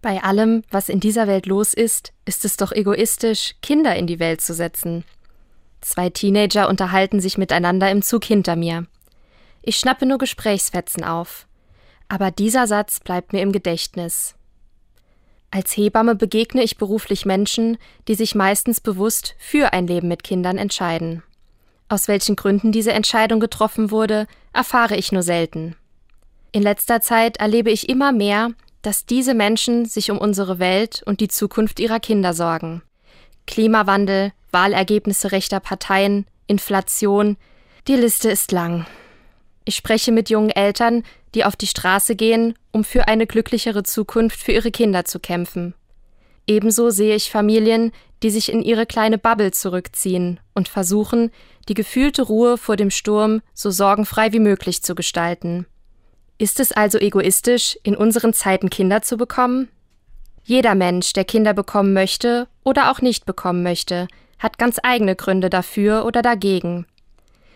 Bei allem, was in dieser Welt los ist, ist es doch egoistisch, Kinder in die Welt zu setzen. Zwei Teenager unterhalten sich miteinander im Zug hinter mir. Ich schnappe nur Gesprächsfetzen auf. Aber dieser Satz bleibt mir im Gedächtnis. Als Hebamme begegne ich beruflich Menschen, die sich meistens bewusst für ein Leben mit Kindern entscheiden. Aus welchen Gründen diese Entscheidung getroffen wurde, erfahre ich nur selten. In letzter Zeit erlebe ich immer mehr, dass diese Menschen sich um unsere Welt und die Zukunft ihrer Kinder sorgen. Klimawandel, Wahlergebnisse rechter Parteien, Inflation, die Liste ist lang. Ich spreche mit jungen Eltern, die auf die Straße gehen, um für eine glücklichere Zukunft für ihre Kinder zu kämpfen. Ebenso sehe ich Familien, die sich in ihre kleine Bubble zurückziehen und versuchen, die gefühlte Ruhe vor dem Sturm so sorgenfrei wie möglich zu gestalten. Ist es also egoistisch, in unseren Zeiten Kinder zu bekommen? Jeder Mensch, der Kinder bekommen möchte oder auch nicht bekommen möchte, hat ganz eigene Gründe dafür oder dagegen.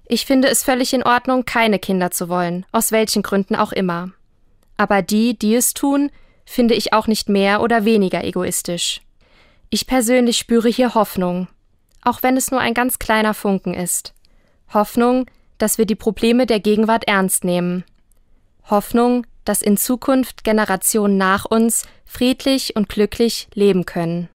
Ich finde es völlig in Ordnung, keine Kinder zu wollen, aus welchen Gründen auch immer. Aber die, die es tun, finde ich auch nicht mehr oder weniger egoistisch. Ich persönlich spüre hier Hoffnung, auch wenn es nur ein ganz kleiner Funken ist. Hoffnung, dass wir die Probleme der Gegenwart ernst nehmen. Hoffnung, dass in Zukunft Generationen nach uns friedlich und glücklich leben können.